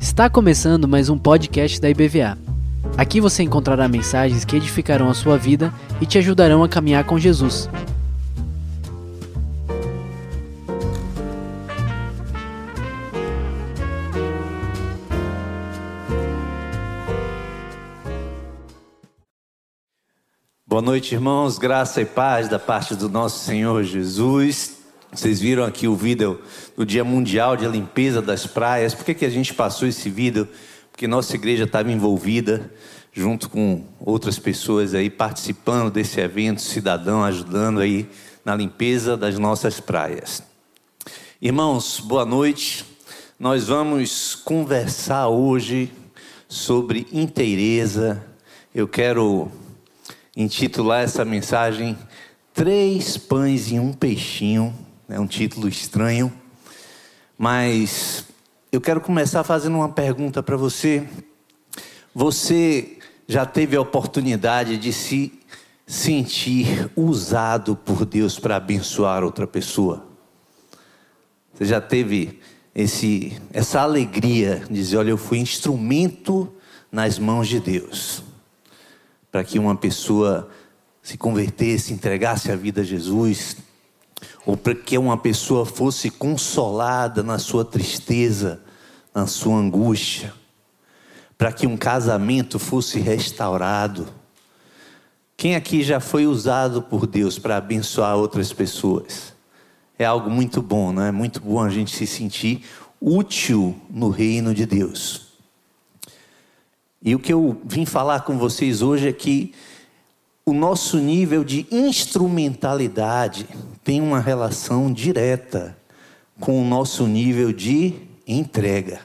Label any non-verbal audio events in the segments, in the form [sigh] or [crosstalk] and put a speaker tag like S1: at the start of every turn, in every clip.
S1: Está começando mais um podcast da IBVA. Aqui você encontrará mensagens que edificarão a sua vida e te ajudarão a caminhar com Jesus.
S2: Boa noite, irmãos. Graça e paz da parte do nosso Senhor Jesus. Vocês viram aqui o vídeo do Dia Mundial de Limpeza das Praias. Por que, que a gente passou esse vídeo? Porque nossa igreja estava envolvida, junto com outras pessoas aí, participando desse evento, cidadão, ajudando aí na limpeza das nossas praias. Irmãos, boa noite. Nós vamos conversar hoje sobre inteireza. Eu quero intitular essa mensagem Três Pães e um Peixinho é um título estranho, mas eu quero começar fazendo uma pergunta para você. Você já teve a oportunidade de se sentir usado por Deus para abençoar outra pessoa? Você já teve esse, essa alegria de dizer: olha, eu fui instrumento nas mãos de Deus para que uma pessoa se convertesse, entregasse a vida a Jesus, ou para que uma pessoa fosse consolada na sua tristeza, na sua angústia, para que um casamento fosse restaurado. Quem aqui já foi usado por Deus para abençoar outras pessoas? É algo muito bom, não é? Muito bom a gente se sentir útil no reino de Deus. E o que eu vim falar com vocês hoje é que o nosso nível de instrumentalidade tem uma relação direta com o nosso nível de entrega.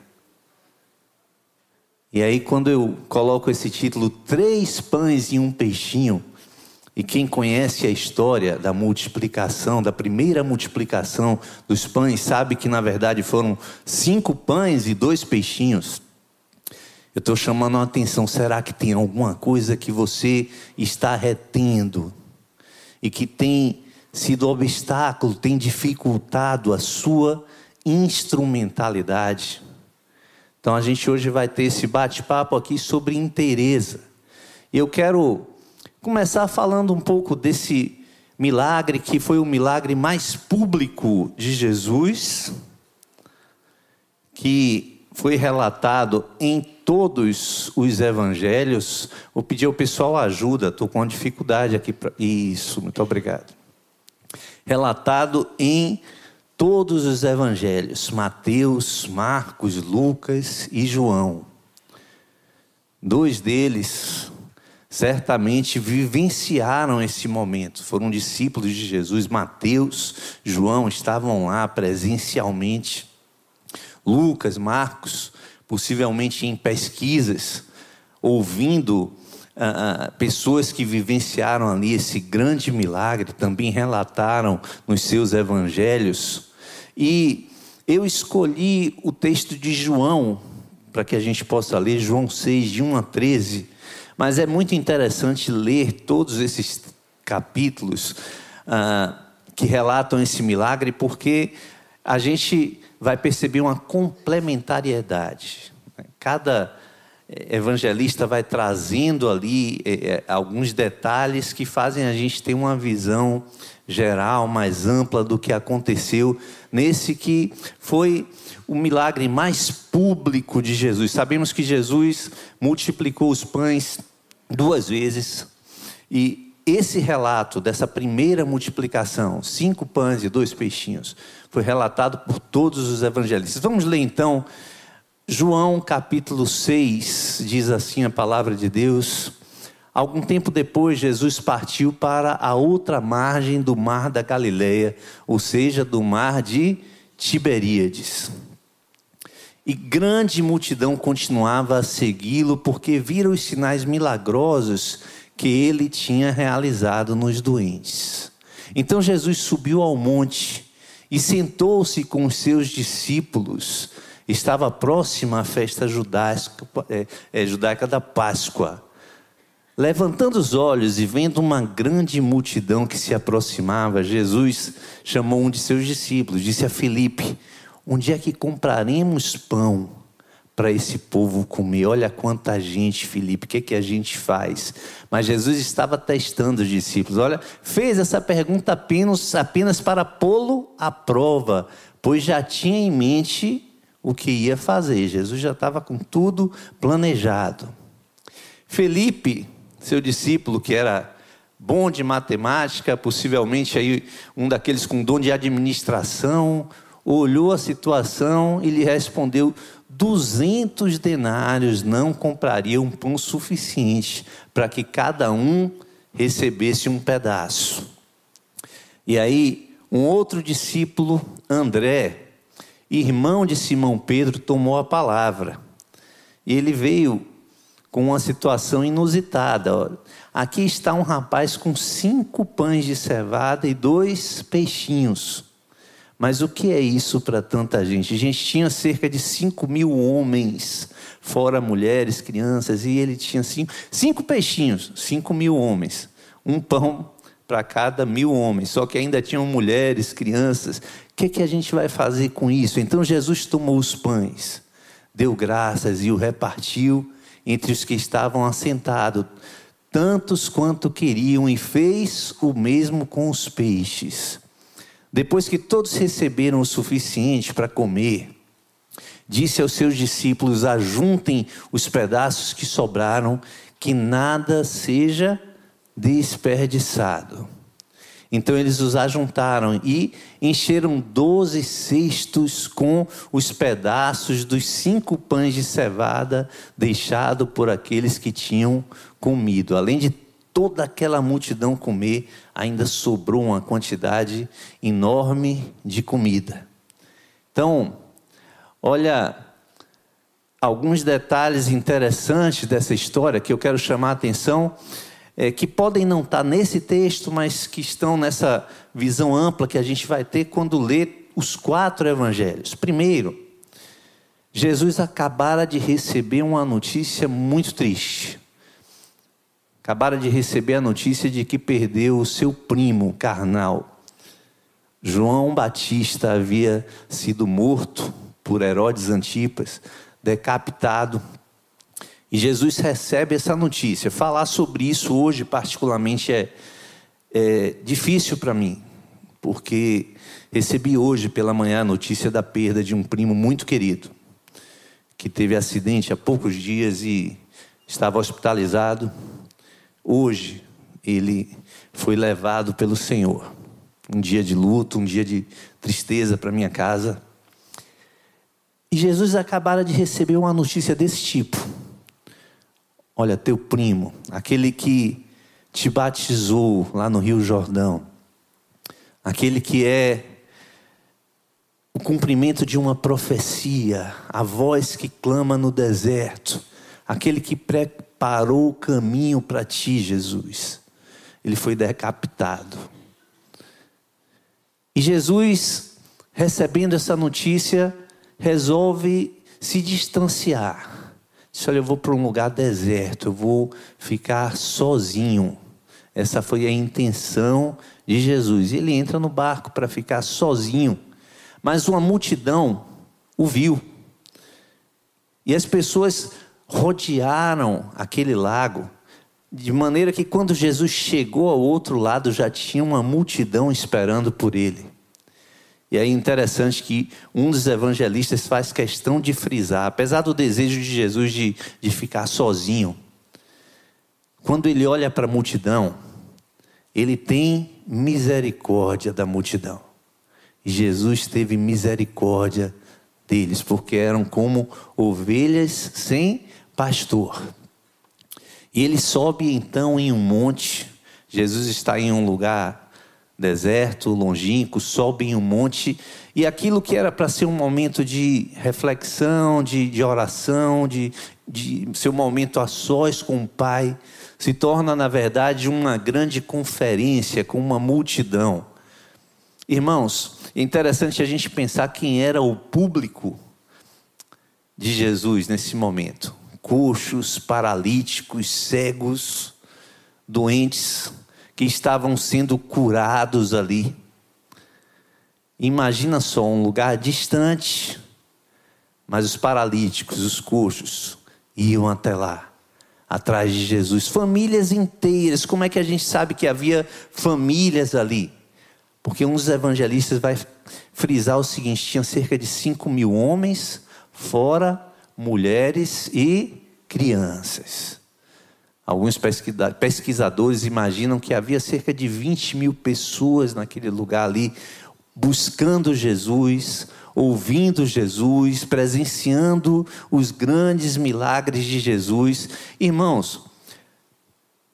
S2: E aí, quando eu coloco esse título, Três Pães e um Peixinho, e quem conhece a história da multiplicação, da primeira multiplicação dos pães, sabe que na verdade foram cinco pães e dois peixinhos. Eu estou chamando a atenção. Será que tem alguma coisa que você está retendo e que tem sido obstáculo, tem dificultado a sua instrumentalidade? Então a gente hoje vai ter esse bate-papo aqui sobre inteireza. Eu quero começar falando um pouco desse milagre que foi o milagre mais público de Jesus, que foi relatado em todos os evangelhos, vou pedir ao pessoal ajuda, estou com uma dificuldade aqui. Pra... Isso, muito obrigado. Relatado em todos os evangelhos: Mateus, Marcos, Lucas e João. Dois deles certamente vivenciaram esse momento, foram discípulos de Jesus. Mateus, João estavam lá presencialmente. Lucas, Marcos, possivelmente em pesquisas, ouvindo ah, ah, pessoas que vivenciaram ali esse grande milagre, também relataram nos seus evangelhos. E eu escolhi o texto de João, para que a gente possa ler, João 6, de 1 a 13. Mas é muito interessante ler todos esses capítulos ah, que relatam esse milagre, porque a gente vai perceber uma complementariedade. Cada eh, evangelista vai trazendo ali é, alguns detalhes que fazem a gente ter uma visão geral, mais ampla do que aconteceu nesse que foi o milagre mais público de Jesus. Sabemos que Jesus multiplicou os pães duas vezes e esse relato dessa primeira multiplicação, cinco pães e dois peixinhos, foi relatado por todos os evangelistas. Vamos ler então, João capítulo 6, diz assim a palavra de Deus. Algum tempo depois, Jesus partiu para a outra margem do mar da Galileia, ou seja, do mar de Tiberíades. E grande multidão continuava a segui-lo, porque viram os sinais milagrosos que ele tinha realizado nos doentes. Então Jesus subiu ao monte e sentou-se com os seus discípulos. Estava próxima à festa judaica, é, é, judaica da Páscoa. Levantando os olhos e vendo uma grande multidão que se aproximava, Jesus chamou um de seus discípulos, disse a Filipe: Onde é que compraremos pão para esse povo comer? Olha quanta gente, Filipe, o que, é que a gente faz? Mas Jesus estava testando os discípulos. Olha, fez essa pergunta apenas, apenas para pô-lo à prova, pois já tinha em mente o que ia fazer. Jesus já estava com tudo planejado. Felipe, seu discípulo, que era bom de matemática, possivelmente aí um daqueles com dom de administração, olhou a situação e lhe respondeu: duzentos denários não comprariam pão suficiente para que cada um recebesse um pedaço. E aí, um outro discípulo, André, irmão de Simão Pedro, tomou a palavra. E ele veio com uma situação inusitada. Aqui está um rapaz com cinco pães de cevada e dois peixinhos. Mas o que é isso para tanta gente? A gente tinha cerca de cinco mil homens, fora mulheres, crianças, e ele tinha cinco, cinco peixinhos, cinco mil homens. Um pão para cada mil homens, só que ainda tinham mulheres, crianças. O que, que a gente vai fazer com isso? Então Jesus tomou os pães, deu graças e o repartiu entre os que estavam assentados, tantos quanto queriam, e fez o mesmo com os peixes. Depois que todos receberam o suficiente para comer, disse aos seus discípulos: ajuntem os pedaços que sobraram, que nada seja desperdiçado. Então eles os ajuntaram e encheram doze cestos com os pedaços dos cinco pães de cevada deixado por aqueles que tinham comido. Além de toda aquela multidão comer, ainda sobrou uma quantidade enorme de comida. Então, olha alguns detalhes interessantes dessa história que eu quero chamar a atenção é, que podem não estar nesse texto, mas que estão nessa visão ampla que a gente vai ter quando lê os quatro evangelhos. Primeiro, Jesus acabara de receber uma notícia muito triste. Acabara de receber a notícia de que perdeu o seu primo carnal. João Batista havia sido morto por Herodes Antipas, decapitado e Jesus recebe essa notícia. Falar sobre isso hoje, particularmente, é, é difícil para mim, porque recebi hoje pela manhã a notícia da perda de um primo muito querido, que teve acidente há poucos dias e estava hospitalizado. Hoje, ele foi levado pelo Senhor. Um dia de luto, um dia de tristeza para minha casa. E Jesus acabara de receber uma notícia desse tipo. Olha, teu primo, aquele que te batizou lá no Rio Jordão, aquele que é o cumprimento de uma profecia, a voz que clama no deserto, aquele que preparou o caminho para ti, Jesus. Ele foi decapitado. E Jesus, recebendo essa notícia, resolve se distanciar Disse: Olha, eu vou para um lugar deserto, eu vou ficar sozinho. Essa foi a intenção de Jesus. Ele entra no barco para ficar sozinho, mas uma multidão o viu. E as pessoas rodearam aquele lago, de maneira que quando Jesus chegou ao outro lado já tinha uma multidão esperando por ele. E é interessante que um dos evangelistas faz questão de frisar, apesar do desejo de Jesus de, de ficar sozinho, quando ele olha para a multidão, ele tem misericórdia da multidão. E Jesus teve misericórdia deles, porque eram como ovelhas sem pastor. E ele sobe então em um monte. Jesus está em um lugar deserto, longínquo, sobe em um monte, e aquilo que era para ser um momento de reflexão, de, de oração, de, de ser um momento a sós com o Pai, se torna, na verdade, uma grande conferência com uma multidão. Irmãos, é interessante a gente pensar quem era o público de Jesus nesse momento: coxos, paralíticos, cegos, doentes que estavam sendo curados ali. Imagina só um lugar distante, mas os paralíticos, os coxos, iam até lá, atrás de Jesus. Famílias inteiras. Como é que a gente sabe que havia famílias ali? Porque um dos evangelistas vai frisar o seguinte: tinha cerca de 5 mil homens, fora mulheres e crianças. Alguns pesquisadores imaginam que havia cerca de 20 mil pessoas naquele lugar ali, buscando Jesus, ouvindo Jesus, presenciando os grandes milagres de Jesus. Irmãos,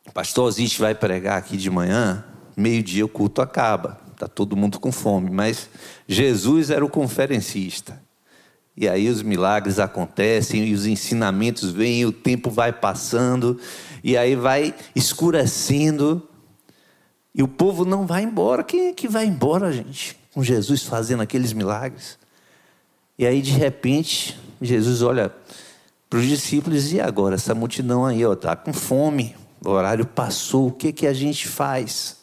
S2: o pastor Zite vai pregar aqui de manhã, meio-dia o culto acaba, está todo mundo com fome, mas Jesus era o conferencista. E aí os milagres acontecem, e os ensinamentos vêm, o tempo vai passando, e aí vai escurecendo, e o povo não vai embora. Quem é que vai embora, gente? Com Jesus fazendo aqueles milagres. E aí, de repente, Jesus olha para os discípulos, e agora? Essa multidão aí, está com fome, o horário passou, o que, que a gente faz?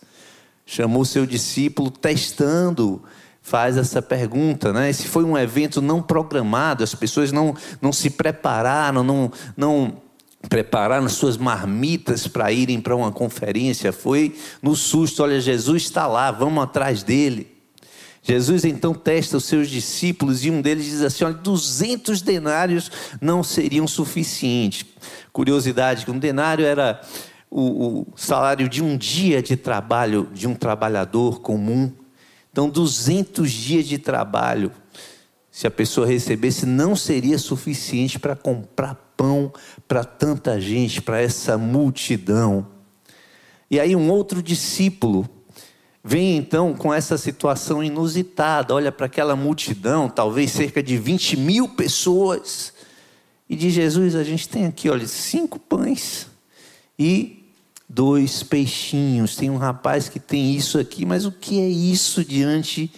S2: Chamou seu discípulo, testando faz essa pergunta, né? Esse foi um evento não programado, as pessoas não, não se prepararam, não, não prepararam suas marmitas para irem para uma conferência, foi no susto, olha, Jesus está lá, vamos atrás dele. Jesus então testa os seus discípulos e um deles diz assim: olha, 200 denários não seriam suficientes. Curiosidade: que um denário era o, o salário de um dia de trabalho de um trabalhador comum. Então, 200 dias de trabalho, se a pessoa recebesse, não seria suficiente para comprar pão para tanta gente, para essa multidão. E aí, um outro discípulo vem então com essa situação inusitada, olha para aquela multidão, talvez cerca de 20 mil pessoas, e diz: Jesus, a gente tem aqui, olha, cinco pães e dois peixinhos. Tem um rapaz que tem isso aqui, mas o que é isso diante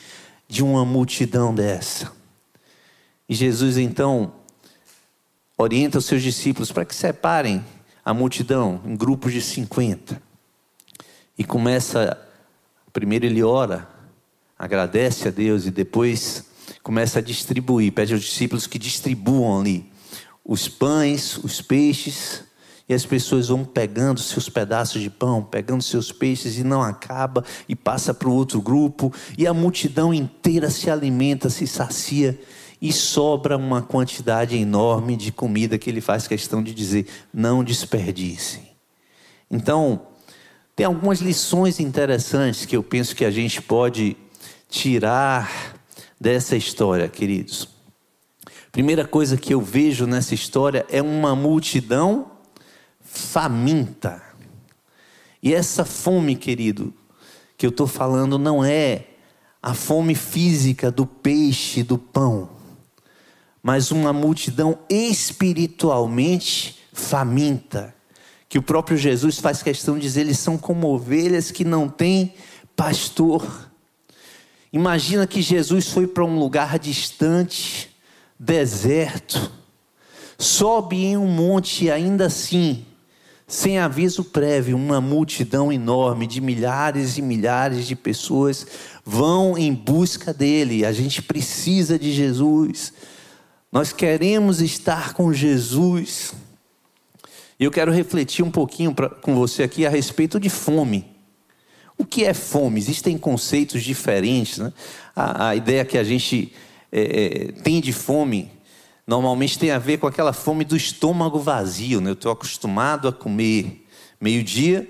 S2: de uma multidão dessa? E Jesus então orienta os seus discípulos para que separem a multidão em grupos de 50. E começa, primeiro ele ora, agradece a Deus e depois começa a distribuir, pede aos discípulos que distribuam ali os pães, os peixes e as pessoas vão pegando seus pedaços de pão, pegando seus peixes e não acaba, e passa para o outro grupo, e a multidão inteira se alimenta, se sacia, e sobra uma quantidade enorme de comida que ele faz questão de dizer: não desperdicem. Então, tem algumas lições interessantes que eu penso que a gente pode tirar dessa história, queridos. Primeira coisa que eu vejo nessa história é uma multidão faminta. E essa fome, querido, que eu estou falando não é a fome física do peixe, do pão, mas uma multidão espiritualmente faminta, que o próprio Jesus faz questão de dizer, eles são como ovelhas que não têm pastor. Imagina que Jesus foi para um lugar distante, deserto, sobe em um monte e ainda assim sem aviso prévio, uma multidão enorme de milhares e milhares de pessoas vão em busca dele. A gente precisa de Jesus. Nós queremos estar com Jesus. E eu quero refletir um pouquinho pra, com você aqui a respeito de fome. O que é fome? Existem conceitos diferentes. Né? A, a ideia que a gente é, é, tem de fome normalmente tem a ver com aquela fome do estômago vazio. Né? Eu estou acostumado a comer meio-dia,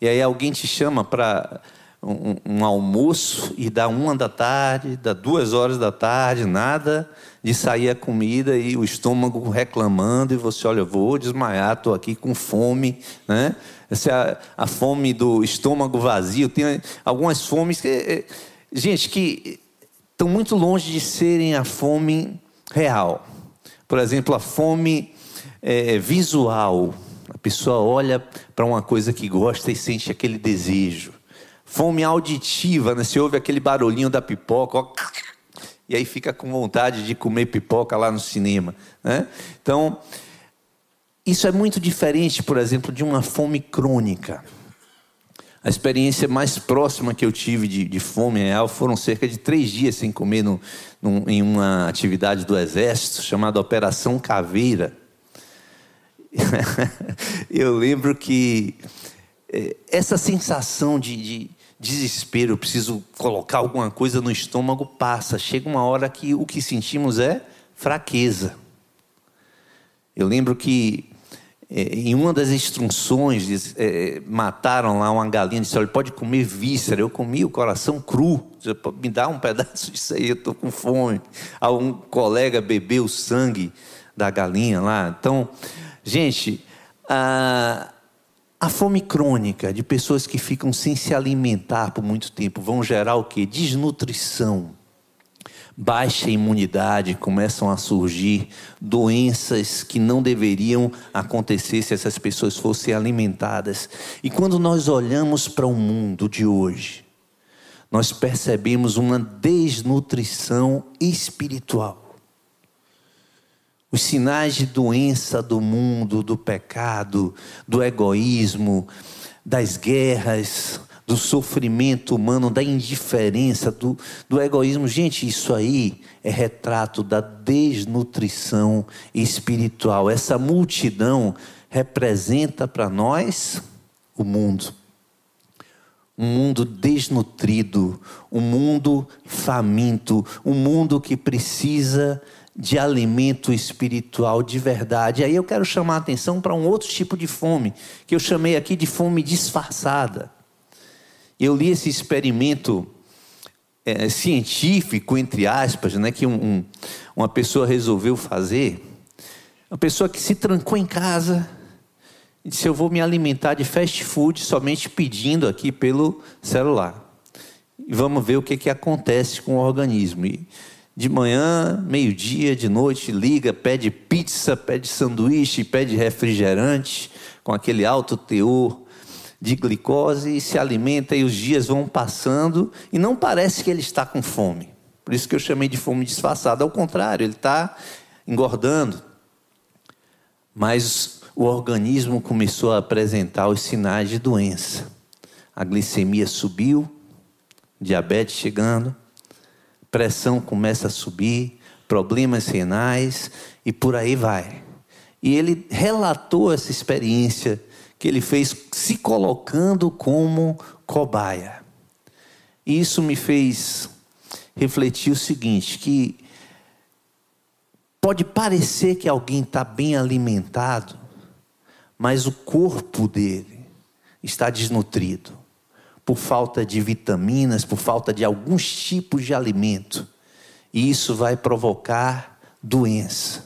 S2: e aí alguém te chama para um, um, almoço e dá uma da tarde, dá duas horas da tarde, nada de sair a comida e o estômago reclamando, e você, olha, vou desmaiar, estou aqui com fome. Né? Essa é a, a fome do estômago vazio. Tem algumas fomes que, é, gente, que estão muito longe de serem a fome real. Por exemplo, a fome é, visual. A pessoa olha para uma coisa que gosta e sente aquele desejo. Fome auditiva, né? Você ouve aquele barulhinho da pipoca, ó, e aí fica com vontade de comer pipoca lá no cinema. Né? Então, isso é muito diferente, por exemplo, de uma fome crônica. A experiência mais próxima que eu tive de, de fome real foram cerca de três dias sem comer no, num, em uma atividade do Exército chamada Operação Caveira. [laughs] eu lembro que é, essa sensação de, de desespero, preciso colocar alguma coisa no estômago, passa. Chega uma hora que o que sentimos é fraqueza. Eu lembro que em uma das instruções, é, mataram lá uma galinha, disse, olha, pode comer víscera. Eu comi o coração cru. Me dá um pedaço [laughs] disso aí, eu estou com fome. Aí um colega bebeu o sangue da galinha lá. Então, gente, a, a fome crônica de pessoas que ficam sem se alimentar por muito tempo vão gerar o quê? Desnutrição baixa imunidade, começam a surgir doenças que não deveriam acontecer se essas pessoas fossem alimentadas. E quando nós olhamos para o mundo de hoje, nós percebemos uma desnutrição espiritual. Os sinais de doença do mundo, do pecado, do egoísmo, das guerras, do sofrimento humano, da indiferença, do, do egoísmo. Gente, isso aí é retrato da desnutrição espiritual. Essa multidão representa para nós o mundo. Um mundo desnutrido, um mundo faminto, um mundo que precisa de alimento espiritual de verdade. Aí eu quero chamar a atenção para um outro tipo de fome, que eu chamei aqui de fome disfarçada. Eu li esse experimento é, científico, entre aspas, né, que um, um, uma pessoa resolveu fazer. Uma pessoa que se trancou em casa e disse: Eu vou me alimentar de fast food somente pedindo aqui pelo celular. E vamos ver o que, que acontece com o organismo. E de manhã, meio-dia, de noite, liga, pede pizza, pede sanduíche, pede refrigerante, com aquele alto teor de glicose e se alimenta e os dias vão passando e não parece que ele está com fome. Por isso que eu chamei de fome disfarçada. Ao contrário, ele está engordando. Mas o organismo começou a apresentar os sinais de doença. A glicemia subiu, diabetes chegando, pressão começa a subir, problemas renais e por aí vai. E ele relatou essa experiência que ele fez se colocando como cobaia. E isso me fez refletir o seguinte: que pode parecer que alguém está bem alimentado, mas o corpo dele está desnutrido por falta de vitaminas, por falta de alguns tipos de alimento. E isso vai provocar doença.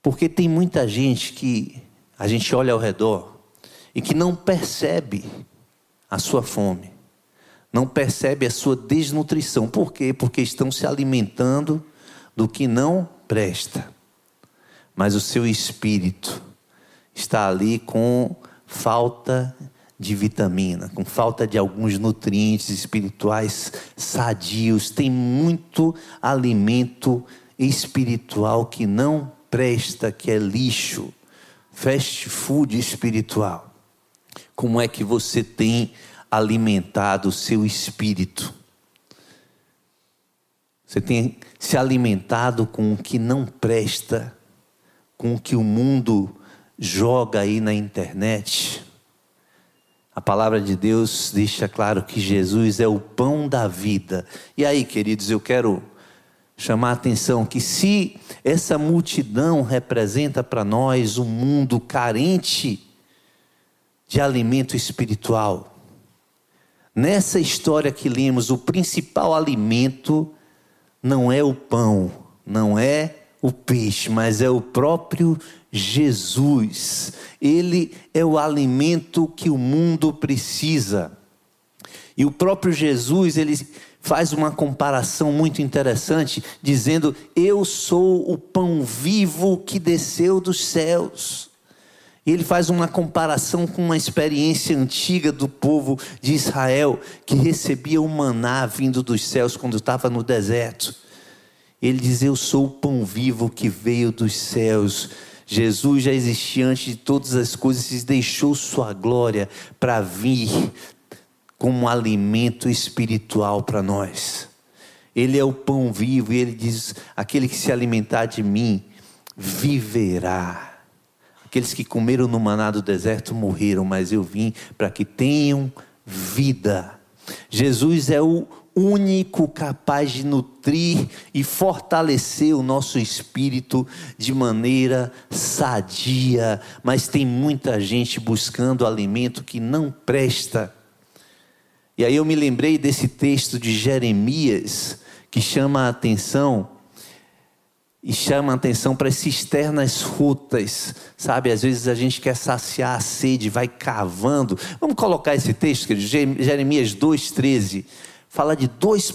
S2: Porque tem muita gente que a gente olha ao redor e que não percebe a sua fome, não percebe a sua desnutrição. Por quê? Porque estão se alimentando do que não presta. Mas o seu espírito está ali com falta de vitamina, com falta de alguns nutrientes espirituais sadios. Tem muito alimento espiritual que não presta, que é lixo fast food espiritual. Como é que você tem alimentado o seu espírito? Você tem se alimentado com o que não presta, com o que o mundo joga aí na internet? A palavra de Deus deixa claro que Jesus é o pão da vida. E aí, queridos, eu quero chamar a atenção que se essa multidão representa para nós um mundo carente de alimento espiritual, nessa história que lemos, o principal alimento não é o pão, não é o peixe, mas é o próprio Jesus. Ele é o alimento que o mundo precisa. E o próprio Jesus, ele faz uma comparação muito interessante, dizendo: Eu sou o pão vivo que desceu dos céus. E ele faz uma comparação com uma experiência antiga do povo de Israel, que recebia o maná vindo dos céus quando estava no deserto. Ele diz: Eu sou o pão vivo que veio dos céus. Jesus já existia antes de todas as coisas e deixou sua glória para vir como alimento espiritual para nós. Ele é o pão vivo e ele diz: aquele que se alimentar de mim viverá. Aqueles que comeram no maná do deserto morreram, mas eu vim para que tenham vida. Jesus é o único capaz de nutrir e fortalecer o nosso espírito de maneira sadia, mas tem muita gente buscando alimento que não presta. E aí eu me lembrei desse texto de Jeremias que chama a atenção e chama a atenção para as cisternas rotas, sabe? Às vezes a gente quer saciar a sede, vai cavando. Vamos colocar esse texto, querido, Jeremias 2,13 fala de dois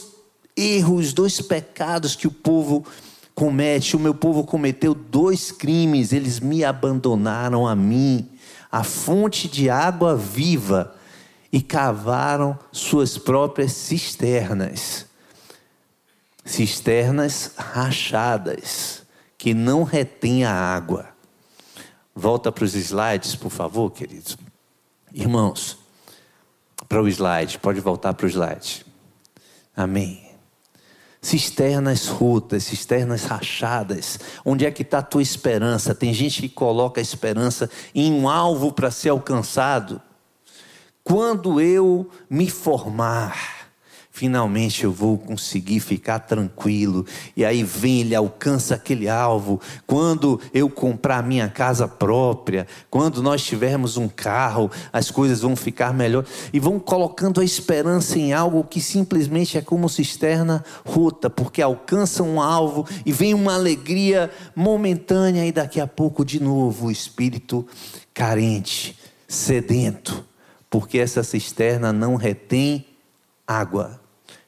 S2: erros, dois pecados que o povo comete. O meu povo cometeu dois crimes, eles me abandonaram a mim, a fonte de água viva, e cavaram suas próprias cisternas. Cisternas rachadas, que não retêm a água. Volta para os slides, por favor, queridos. Irmãos, para o slide, pode voltar para o slide. Amém. Cisternas rotas, cisternas rachadas. Onde é que está a tua esperança? Tem gente que coloca a esperança em um alvo para ser alcançado. Quando eu me formar, finalmente eu vou conseguir ficar tranquilo. E aí vem, ele alcança aquele alvo. Quando eu comprar minha casa própria, quando nós tivermos um carro, as coisas vão ficar melhor. E vão colocando a esperança em algo que simplesmente é como cisterna rota, porque alcança um alvo e vem uma alegria momentânea, e daqui a pouco, de novo, o espírito carente, sedento, porque essa cisterna não retém água.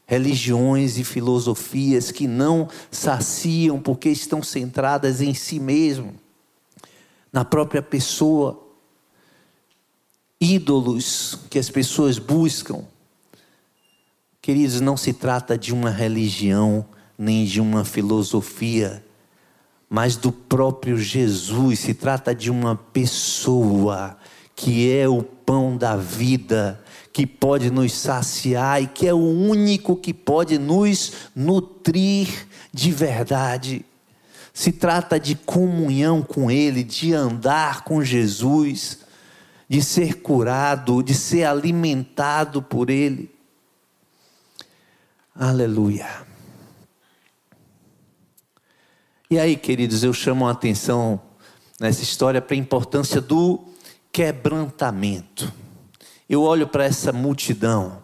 S2: Religiões e filosofias que não saciam porque estão centradas em si mesmo, na própria pessoa, ídolos que as pessoas buscam. Queridos, não se trata de uma religião nem de uma filosofia, mas do próprio Jesus, se trata de uma pessoa que é o pão da vida que pode nos saciar e que é o único que pode nos nutrir de verdade. Se trata de comunhão com Ele, de andar com Jesus, de ser curado, de ser alimentado por Ele. Aleluia. E aí, queridos, eu chamo a atenção nessa história para a importância do quebrantamento. Eu olho para essa multidão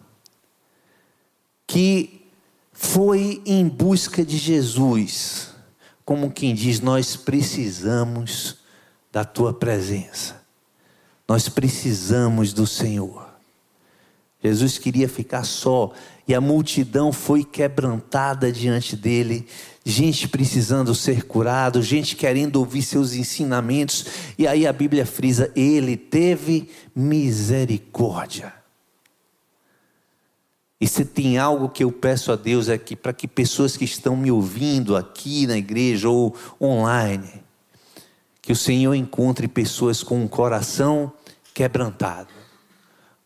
S2: que foi em busca de Jesus, como quem diz: Nós precisamos da tua presença, nós precisamos do Senhor. Jesus queria ficar só e a multidão foi quebrantada diante dele, gente precisando ser curado, gente querendo ouvir seus ensinamentos, e aí a Bíblia frisa: ele teve misericórdia. E se tem algo que eu peço a Deus é que para que pessoas que estão me ouvindo aqui na igreja ou online, que o Senhor encontre pessoas com um coração quebrantado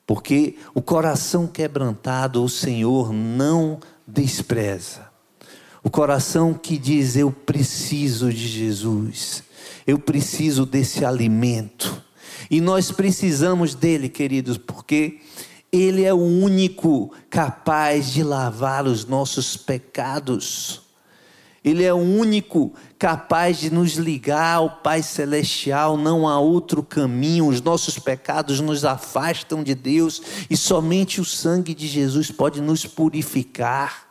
S2: porque o coração quebrantado o Senhor não despreza. O coração que diz: Eu preciso de Jesus, eu preciso desse alimento. E nós precisamos dele, queridos, porque ele é o único capaz de lavar os nossos pecados. Ele é o único capaz de nos ligar ao Pai Celestial, não há outro caminho. Os nossos pecados nos afastam de Deus e somente o sangue de Jesus pode nos purificar.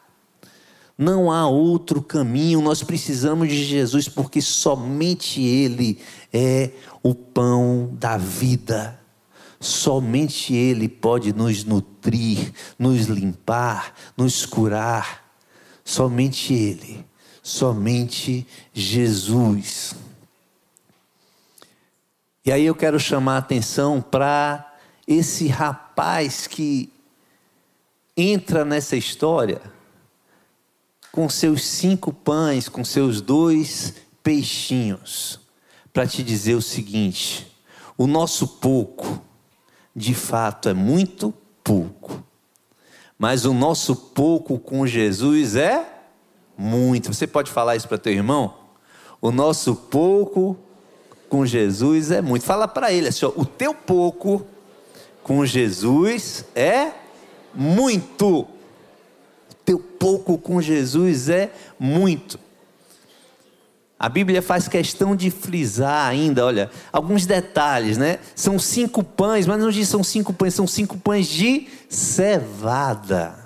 S2: Não há outro caminho, nós precisamos de Jesus porque somente Ele é o pão da vida. Somente Ele pode nos nutrir, nos limpar, nos curar. Somente Ele somente Jesus. E aí eu quero chamar a atenção para esse rapaz que entra nessa história com seus cinco pães, com seus dois peixinhos. para te dizer o seguinte: o nosso pouco, de fato, é muito pouco. Mas o nosso pouco com Jesus é muito. Você pode falar isso para teu irmão? O nosso pouco com Jesus é muito. Fala para ele assim: ó, o teu pouco com Jesus é muito. O teu pouco com Jesus é muito. A Bíblia faz questão de frisar ainda, olha, alguns detalhes, né? São cinco pães, mas não diz são cinco pães, são cinco pães de cevada.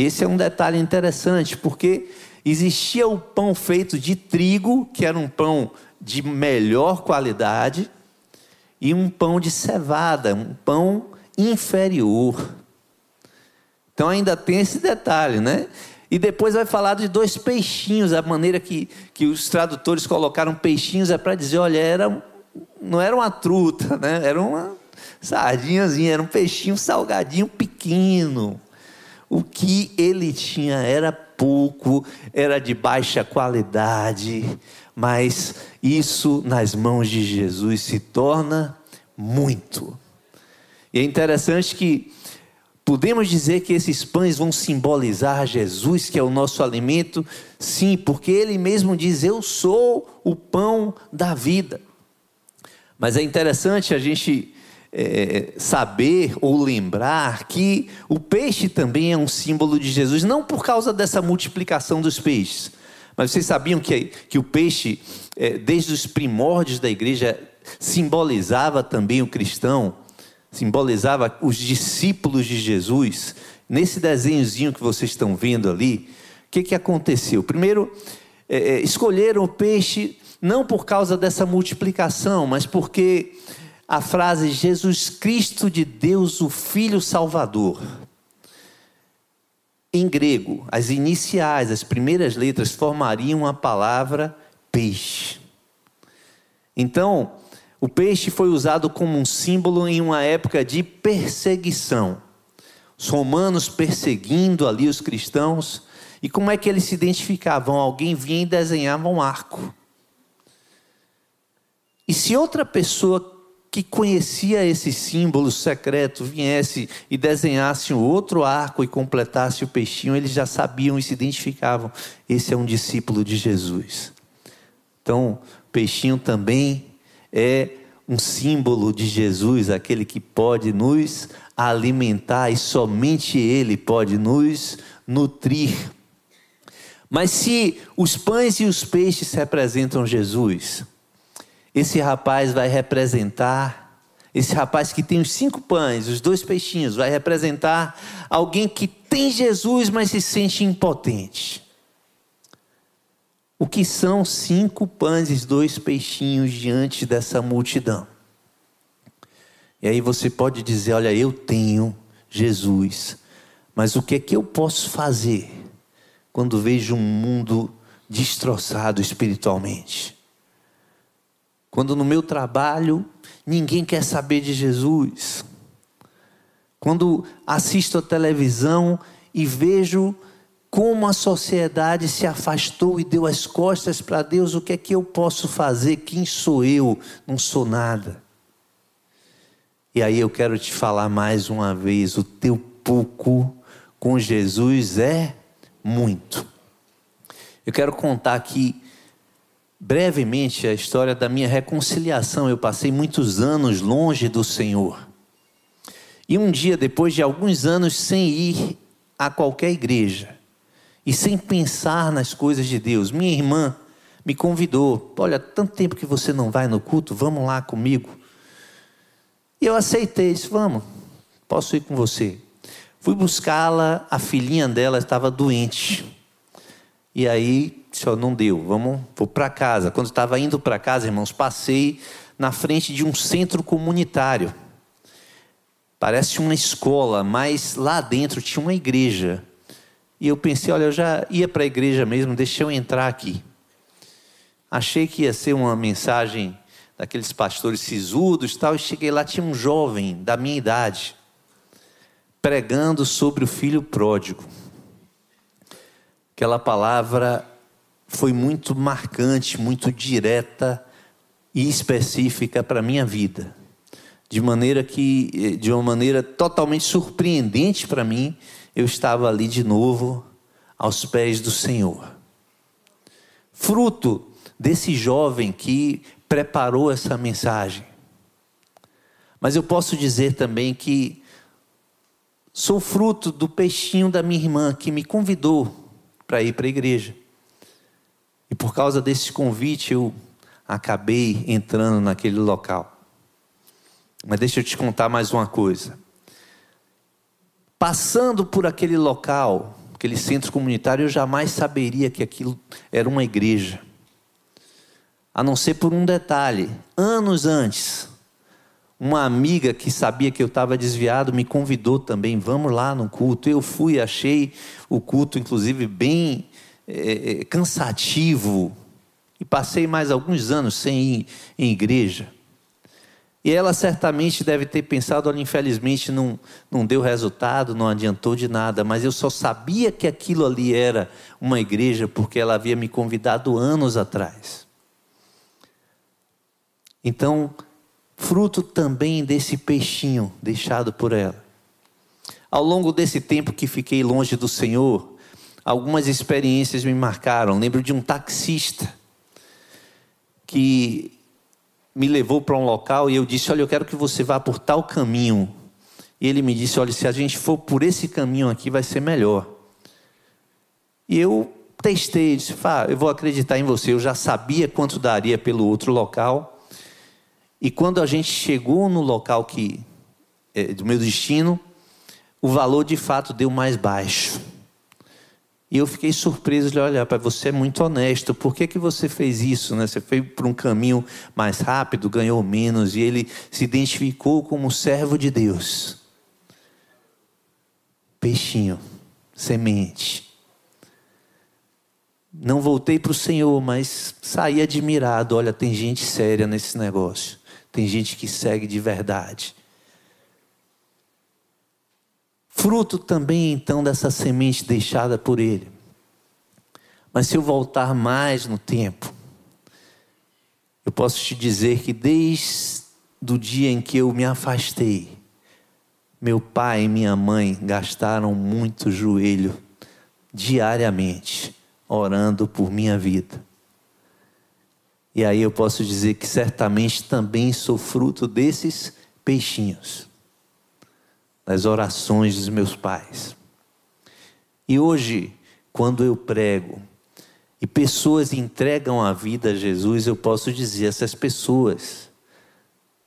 S2: Esse é um detalhe interessante, porque existia o pão feito de trigo, que era um pão de melhor qualidade, e um pão de cevada, um pão inferior. Então ainda tem esse detalhe, né? E depois vai falar de dois peixinhos, a maneira que, que os tradutores colocaram peixinhos é para dizer, olha, era, não era uma truta, né? era uma sardinhazinha, era um peixinho salgadinho pequeno. O que ele tinha era pouco, era de baixa qualidade, mas isso nas mãos de Jesus se torna muito. E é interessante que Podemos dizer que esses pães vão simbolizar Jesus, que é o nosso alimento? Sim, porque ele mesmo diz: Eu sou o pão da vida. Mas é interessante a gente é, saber ou lembrar que o peixe também é um símbolo de Jesus, não por causa dessa multiplicação dos peixes, mas vocês sabiam que, que o peixe, é, desde os primórdios da igreja, simbolizava também o cristão? simbolizava os discípulos de Jesus. Nesse desenhozinho que vocês estão vendo ali, o que, que aconteceu? Primeiro, é, é, escolheram o peixe não por causa dessa multiplicação, mas porque a frase Jesus Cristo de Deus, o Filho Salvador. Em grego, as iniciais, as primeiras letras formariam a palavra peixe. Então, o peixe foi usado como um símbolo em uma época de perseguição. Os romanos perseguindo ali os cristãos. E como é que eles se identificavam? Alguém vinha e desenhava um arco. E se outra pessoa que conhecia esse símbolo secreto viesse e desenhasse um outro arco e completasse o peixinho, eles já sabiam e se identificavam. Esse é um discípulo de Jesus. Então, peixinho também é um símbolo de Jesus, aquele que pode nos alimentar e somente Ele pode nos nutrir. Mas se os pães e os peixes representam Jesus, esse rapaz vai representar, esse rapaz que tem os cinco pães, os dois peixinhos, vai representar alguém que tem Jesus, mas se sente impotente. O que são cinco pães e dois peixinhos diante dessa multidão? E aí você pode dizer: Olha, eu tenho Jesus, mas o que é que eu posso fazer quando vejo um mundo destroçado espiritualmente? Quando no meu trabalho ninguém quer saber de Jesus? Quando assisto a televisão e vejo como a sociedade se afastou e deu as costas para Deus, o que é que eu posso fazer? Quem sou eu? Não sou nada. E aí eu quero te falar mais uma vez: o teu pouco com Jesus é muito. Eu quero contar aqui brevemente a história da minha reconciliação. Eu passei muitos anos longe do Senhor. E um dia, depois de alguns anos sem ir a qualquer igreja, e sem pensar nas coisas de Deus. Minha irmã me convidou: Olha, tanto tempo que você não vai no culto, vamos lá comigo. E eu aceitei, disse: Vamos, posso ir com você. Fui buscá-la, a filhinha dela estava doente. E aí, só não deu, vamos, vou para casa. Quando estava indo para casa, irmãos, passei na frente de um centro comunitário. Parece uma escola, mas lá dentro tinha uma igreja. E eu pensei, olha, eu já ia para a igreja mesmo, deixa eu entrar aqui. Achei que ia ser uma mensagem daqueles pastores sisudos tal, e cheguei lá, tinha um jovem da minha idade, pregando sobre o filho pródigo. Aquela palavra foi muito marcante, muito direta e específica para a minha vida. De maneira que, de uma maneira totalmente surpreendente para mim, eu estava ali de novo aos pés do Senhor. Fruto desse jovem que preparou essa mensagem. Mas eu posso dizer também que sou fruto do peixinho da minha irmã que me convidou para ir para a igreja. E por causa desse convite eu acabei entrando naquele local. Mas deixa eu te contar mais uma coisa. Passando por aquele local, aquele centro comunitário, eu jamais saberia que aquilo era uma igreja. A não ser por um detalhe. Anos antes, uma amiga que sabia que eu estava desviado me convidou também, vamos lá no culto. Eu fui, achei o culto, inclusive, bem é, cansativo. E passei mais alguns anos sem ir em igreja. E ela certamente deve ter pensado: olha, infelizmente não, não deu resultado, não adiantou de nada, mas eu só sabia que aquilo ali era uma igreja porque ela havia me convidado anos atrás. Então, fruto também desse peixinho deixado por ela. Ao longo desse tempo que fiquei longe do Senhor, algumas experiências me marcaram. Lembro de um taxista que me levou para um local e eu disse: Olha, eu quero que você vá por tal caminho. E ele me disse: Olha, se a gente for por esse caminho aqui, vai ser melhor. E eu testei, disse: Fá, eu vou acreditar em você. Eu já sabia quanto daria pelo outro local. E quando a gente chegou no local que é, do meu destino, o valor de fato deu mais baixo. E eu fiquei surpreso de olhar para você é muito honesto. Por que, que você fez isso? Né? Você foi por um caminho mais rápido, ganhou menos e ele se identificou como servo de Deus. Peixinho, semente. Não voltei para o Senhor, mas saí admirado. Olha, tem gente séria nesse negócio. Tem gente que segue de verdade. Fruto também então dessa semente deixada por ele. Mas se eu voltar mais no tempo, eu posso te dizer que desde o dia em que eu me afastei, meu pai e minha mãe gastaram muito joelho diariamente orando por minha vida. E aí eu posso dizer que certamente também sou fruto desses peixinhos, das orações dos meus pais. E hoje, quando eu prego e pessoas entregam a vida a Jesus, eu posso dizer: essas pessoas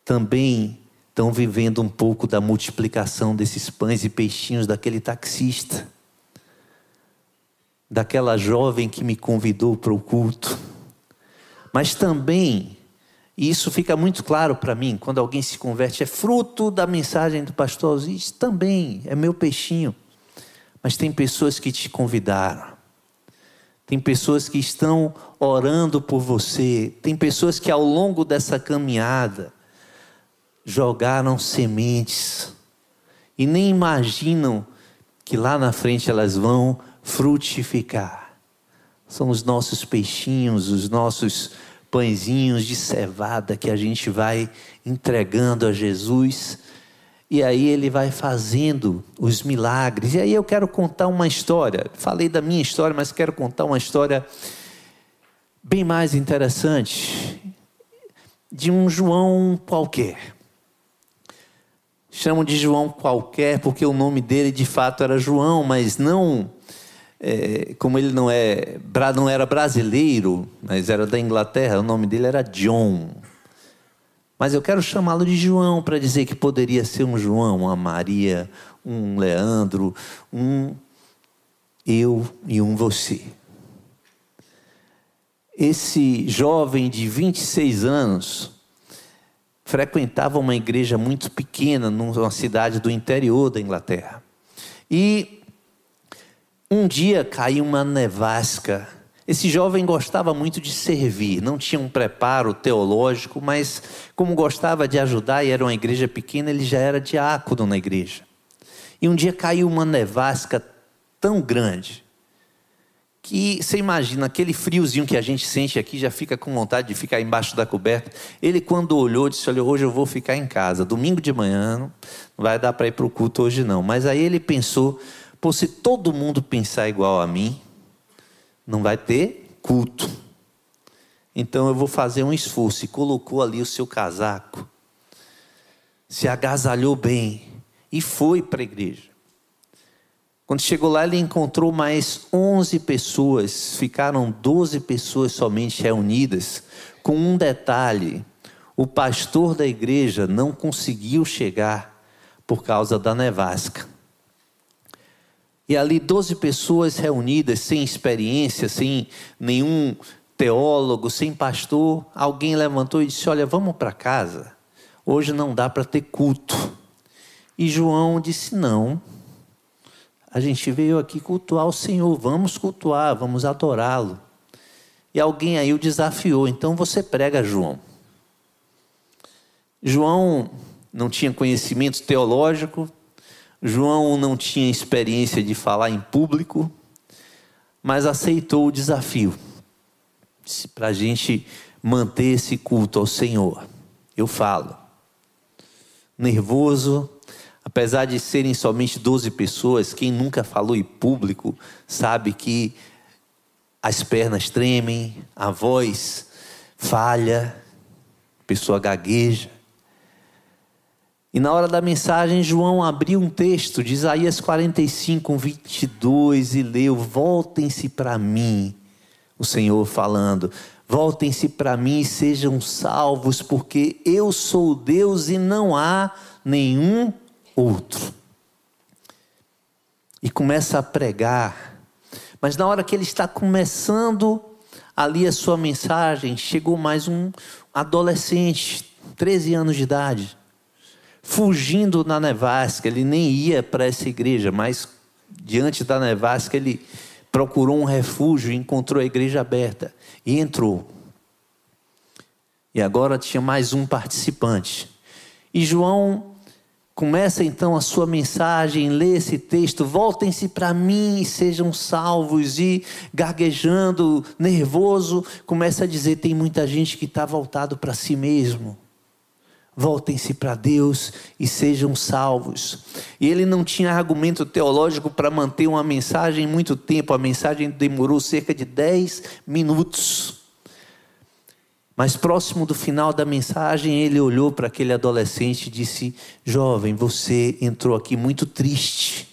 S2: também estão vivendo um pouco da multiplicação desses pães e peixinhos daquele taxista, daquela jovem que me convidou para o culto mas também, e isso fica muito claro para mim, quando alguém se converte, é fruto da mensagem do pastor Alzides, também é meu peixinho. Mas tem pessoas que te convidaram. Tem pessoas que estão orando por você. Tem pessoas que ao longo dessa caminhada jogaram sementes e nem imaginam que lá na frente elas vão frutificar. São os nossos peixinhos, os nossos pãezinhos de cevada que a gente vai entregando a Jesus. E aí ele vai fazendo os milagres. E aí eu quero contar uma história. Falei da minha história, mas quero contar uma história bem mais interessante de um João qualquer. Chamam de João qualquer porque o nome dele de fato era João, mas não é, como ele não, é, não era brasileiro, mas era da Inglaterra, o nome dele era John. Mas eu quero chamá-lo de João para dizer que poderia ser um João, uma Maria, um Leandro, um eu e um você. Esse jovem de 26 anos frequentava uma igreja muito pequena numa cidade do interior da Inglaterra. E um dia caiu uma nevasca. Esse jovem gostava muito de servir, não tinha um preparo teológico, mas como gostava de ajudar e era uma igreja pequena, ele já era diácono na igreja. E um dia caiu uma nevasca tão grande que você imagina aquele friozinho que a gente sente aqui, já fica com vontade de ficar embaixo da coberta. Ele, quando olhou, disse: Olha, hoje eu vou ficar em casa. Domingo de manhã, não vai dar para ir para o culto hoje não. Mas aí ele pensou: Pô, se todo mundo pensar igual a mim, não vai ter culto. Então eu vou fazer um esforço. E colocou ali o seu casaco, se agasalhou bem e foi para a igreja. Quando chegou lá, ele encontrou mais 11 pessoas, ficaram 12 pessoas somente reunidas, com um detalhe: o pastor da igreja não conseguiu chegar por causa da nevasca. E ali 12 pessoas reunidas, sem experiência, sem nenhum teólogo, sem pastor, alguém levantou e disse: Olha, vamos para casa, hoje não dá para ter culto. E João disse: Não, a gente veio aqui cultuar o Senhor, vamos cultuar, vamos adorá-lo. E alguém aí o desafiou, então você prega, João. João não tinha conhecimento teológico, João não tinha experiência de falar em público, mas aceitou o desafio. Para a gente manter esse culto ao Senhor. Eu falo, nervoso, Apesar de serem somente 12 pessoas, quem nunca falou em público sabe que as pernas tremem, a voz falha, a pessoa gagueja. E na hora da mensagem, João abriu um texto de Isaías 45, 22 e leu: Voltem-se para mim, o Senhor falando, voltem-se para mim e sejam salvos, porque eu sou Deus e não há nenhum outro. E começa a pregar. Mas na hora que ele está começando ali a sua mensagem, chegou mais um adolescente, 13 anos de idade, fugindo na nevasca. Ele nem ia para essa igreja, mas diante da nevasca ele procurou um refúgio e encontrou a igreja aberta e entrou. E agora tinha mais um participante. E João Começa então a sua mensagem, lê esse texto, voltem-se para mim e sejam salvos. E gaguejando, nervoso, começa a dizer: tem muita gente que está voltado para si mesmo. Voltem-se para Deus e sejam salvos. E ele não tinha argumento teológico para manter uma mensagem muito tempo, a mensagem demorou cerca de 10 minutos. Mas próximo do final da mensagem, ele olhou para aquele adolescente e disse: Jovem, você entrou aqui muito triste.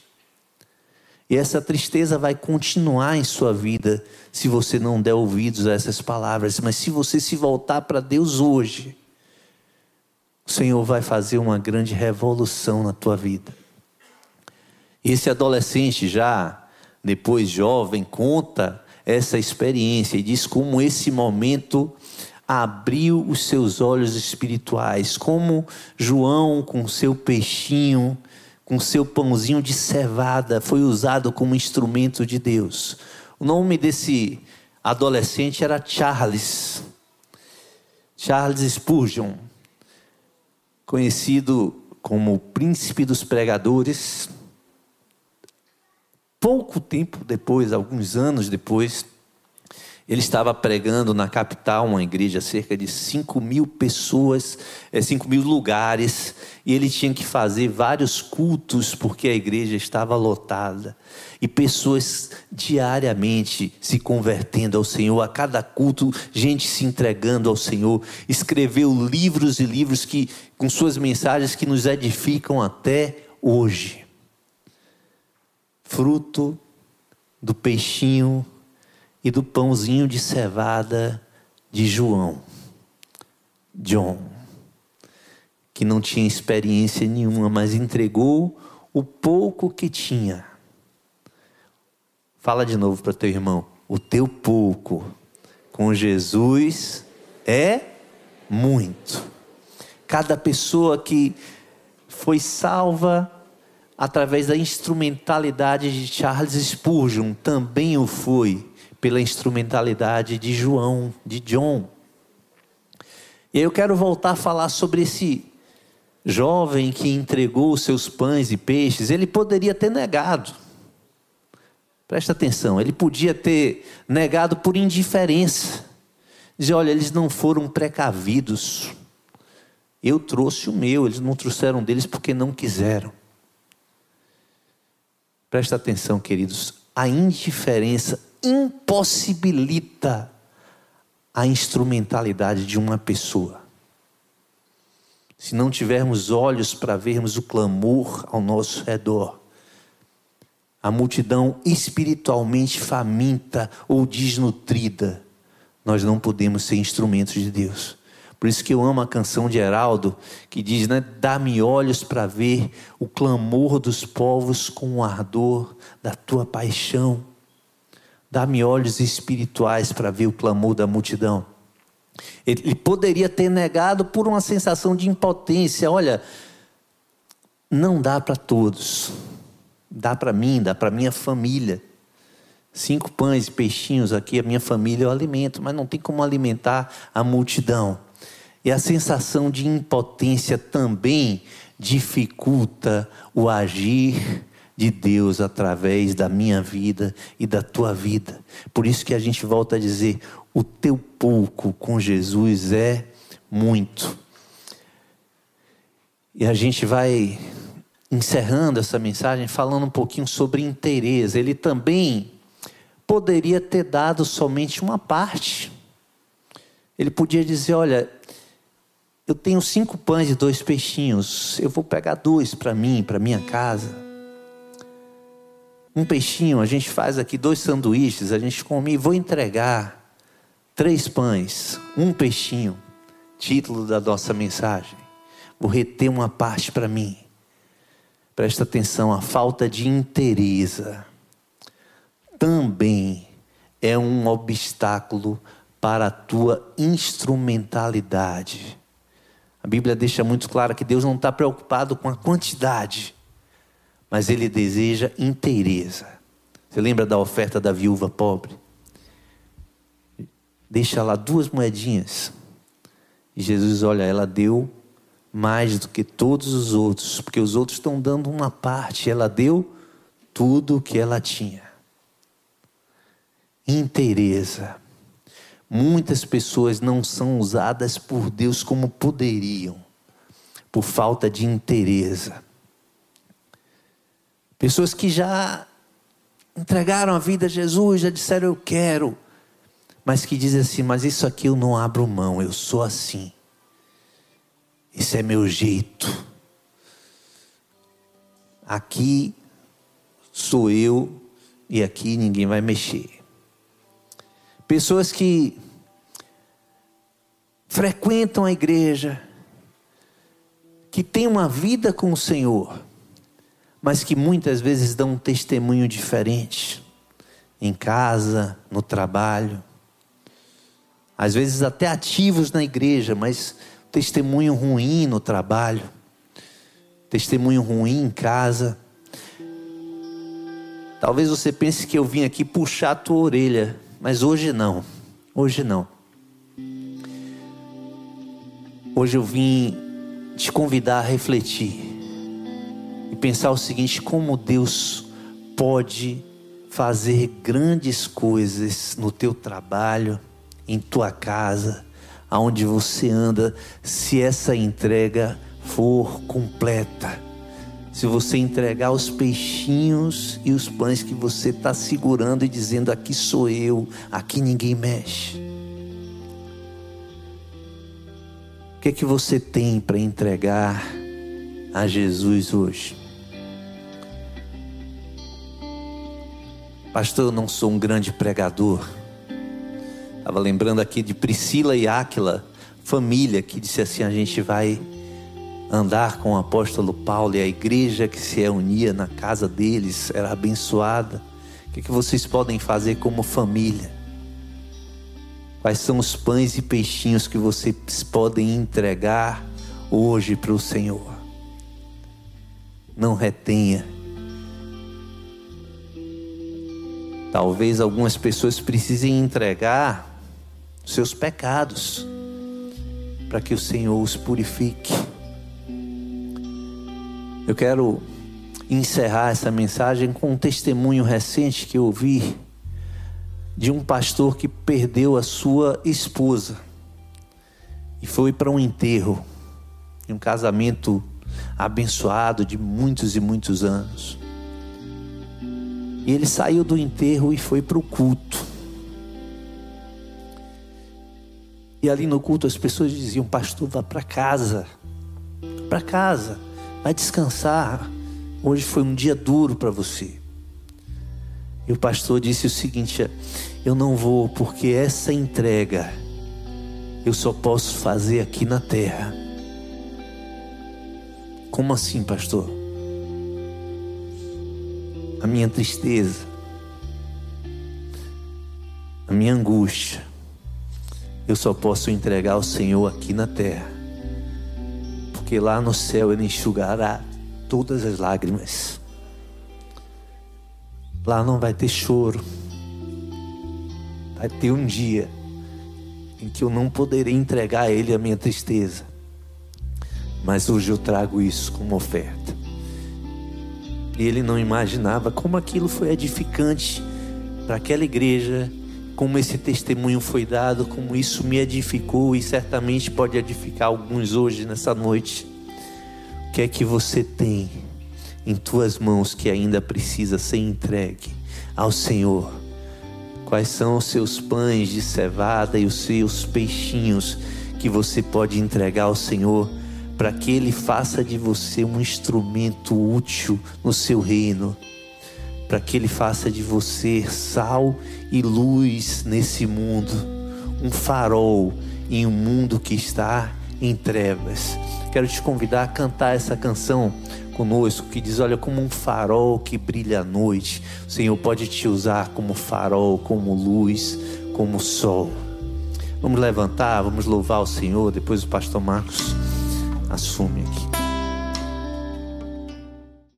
S2: E essa tristeza vai continuar em sua vida se você não der ouvidos a essas palavras. Mas se você se voltar para Deus hoje, o Senhor vai fazer uma grande revolução na tua vida. Esse adolescente, já depois jovem, conta essa experiência e diz como esse momento abriu os seus olhos espirituais, como João com seu peixinho, com seu pãozinho de cevada, foi usado como instrumento de Deus. O nome desse adolescente era Charles. Charles Spurgeon, conhecido como príncipe dos pregadores. Pouco tempo depois, alguns anos depois, ele estava pregando na capital, uma igreja, cerca de 5 mil pessoas, 5 é, mil lugares, e ele tinha que fazer vários cultos porque a igreja estava lotada. E pessoas diariamente se convertendo ao Senhor, a cada culto, gente se entregando ao Senhor. Escreveu livros e livros que, com suas mensagens que nos edificam até hoje. Fruto do peixinho e do pãozinho de cevada de João, John, que não tinha experiência nenhuma, mas entregou o pouco que tinha. Fala de novo para teu irmão, o teu pouco com Jesus é muito. Cada pessoa que foi salva através da instrumentalidade de Charles Spurgeon também o foi pela instrumentalidade de João, de John. E eu quero voltar a falar sobre esse jovem que entregou os seus pães e peixes. Ele poderia ter negado. Presta atenção, ele podia ter negado por indiferença. Dizer, olha, eles não foram precavidos. Eu trouxe o meu, eles não trouxeram deles porque não quiseram. Presta atenção, queridos, a indiferença impossibilita a instrumentalidade de uma pessoa. Se não tivermos olhos para vermos o clamor ao nosso redor, a multidão espiritualmente faminta ou desnutrida, nós não podemos ser instrumentos de Deus. Por isso que eu amo a canção de Heraldo, que diz, né, dá-me olhos para ver o clamor dos povos com o ardor da tua paixão. Dá-me olhos espirituais para ver o clamor da multidão. Ele poderia ter negado por uma sensação de impotência. Olha, não dá para todos. Dá para mim, dá para minha família. Cinco pães e peixinhos aqui, a minha família eu alimento, mas não tem como alimentar a multidão. E a sensação de impotência também dificulta o agir de Deus através da minha vida e da tua vida. Por isso que a gente volta a dizer: o teu pouco com Jesus é muito. E a gente vai encerrando essa mensagem falando um pouquinho sobre interesse. Ele também poderia ter dado somente uma parte. Ele podia dizer: Olha, eu tenho cinco pães e dois peixinhos, eu vou pegar dois para mim, para minha casa. Um peixinho, a gente faz aqui dois sanduíches, a gente come e vou entregar três pães, um peixinho. Título da nossa mensagem. Vou reter uma parte para mim. Presta atenção, a falta de interesse também é um obstáculo para a tua instrumentalidade. A Bíblia deixa muito claro que Deus não está preocupado com a quantidade, mas Ele deseja interesse. Você lembra da oferta da viúva pobre? Deixa lá duas moedinhas. E Jesus, olha, ela deu mais do que todos os outros, porque os outros estão dando uma parte, ela deu tudo o que ela tinha. Interesa. Muitas pessoas não são usadas por Deus como poderiam, por falta de interesse. Pessoas que já entregaram a vida a Jesus, já disseram eu quero, mas que dizem assim: mas isso aqui eu não abro mão, eu sou assim. Esse é meu jeito. Aqui sou eu e aqui ninguém vai mexer. Pessoas que frequentam a igreja, que têm uma vida com o Senhor, mas que muitas vezes dão um testemunho diferente em casa, no trabalho, às vezes até ativos na igreja, mas testemunho ruim no trabalho, testemunho ruim em casa. Talvez você pense que eu vim aqui puxar a tua orelha, mas hoje não. Hoje não. Hoje eu vim te convidar a refletir e pensar o seguinte: como Deus pode fazer grandes coisas no teu trabalho, em tua casa, aonde você anda, se essa entrega for completa. Se você entregar os peixinhos e os pães que você está segurando e dizendo: Aqui sou eu, aqui ninguém mexe. O que é que você tem para entregar a Jesus hoje? Pastor, eu não sou um grande pregador Estava lembrando aqui de Priscila e Áquila, família que disse assim: a gente vai andar com o apóstolo Paulo e a igreja que se reunia na casa deles era abençoada. O que, que vocês podem fazer como família? Quais são os pães e peixinhos que vocês podem entregar hoje para o Senhor? Não retenha. Talvez algumas pessoas precisem entregar seus pecados, para que o Senhor os purifique. Eu quero encerrar essa mensagem com um testemunho recente que eu ouvi de um pastor que perdeu a sua esposa e foi para um enterro, um casamento abençoado de muitos e muitos anos. E ele saiu do enterro e foi para o culto. E ali no culto as pessoas diziam: Pastor, vá para casa, para casa, vai descansar. Hoje foi um dia duro para você. E o pastor disse o seguinte: Eu não vou porque essa entrega eu só posso fazer aqui na terra. Como assim, pastor? A minha tristeza, a minha angústia, eu só posso entregar ao Senhor aqui na terra, porque lá no céu Ele enxugará todas as lágrimas. Lá não vai ter choro, vai ter um dia em que eu não poderei entregar a Ele a minha tristeza, mas hoje eu trago isso como oferta. E ele não imaginava como aquilo foi edificante para aquela igreja como esse testemunho foi dado, como isso me edificou e certamente pode edificar alguns hoje nessa noite. O que é que você tem em tuas mãos que ainda precisa ser entregue ao Senhor? Quais são os seus pães de cevada e os seus peixinhos que você pode entregar ao Senhor para que Ele faça de você um instrumento útil no seu reino? para que Ele faça de você sal e luz nesse mundo, um farol em um mundo que está em trevas. Quero te convidar a cantar essa canção conosco que diz: Olha, como um farol que brilha à noite, o Senhor pode te usar como farol, como luz, como sol. Vamos levantar, vamos louvar o Senhor. Depois o pastor Marcos assume aqui.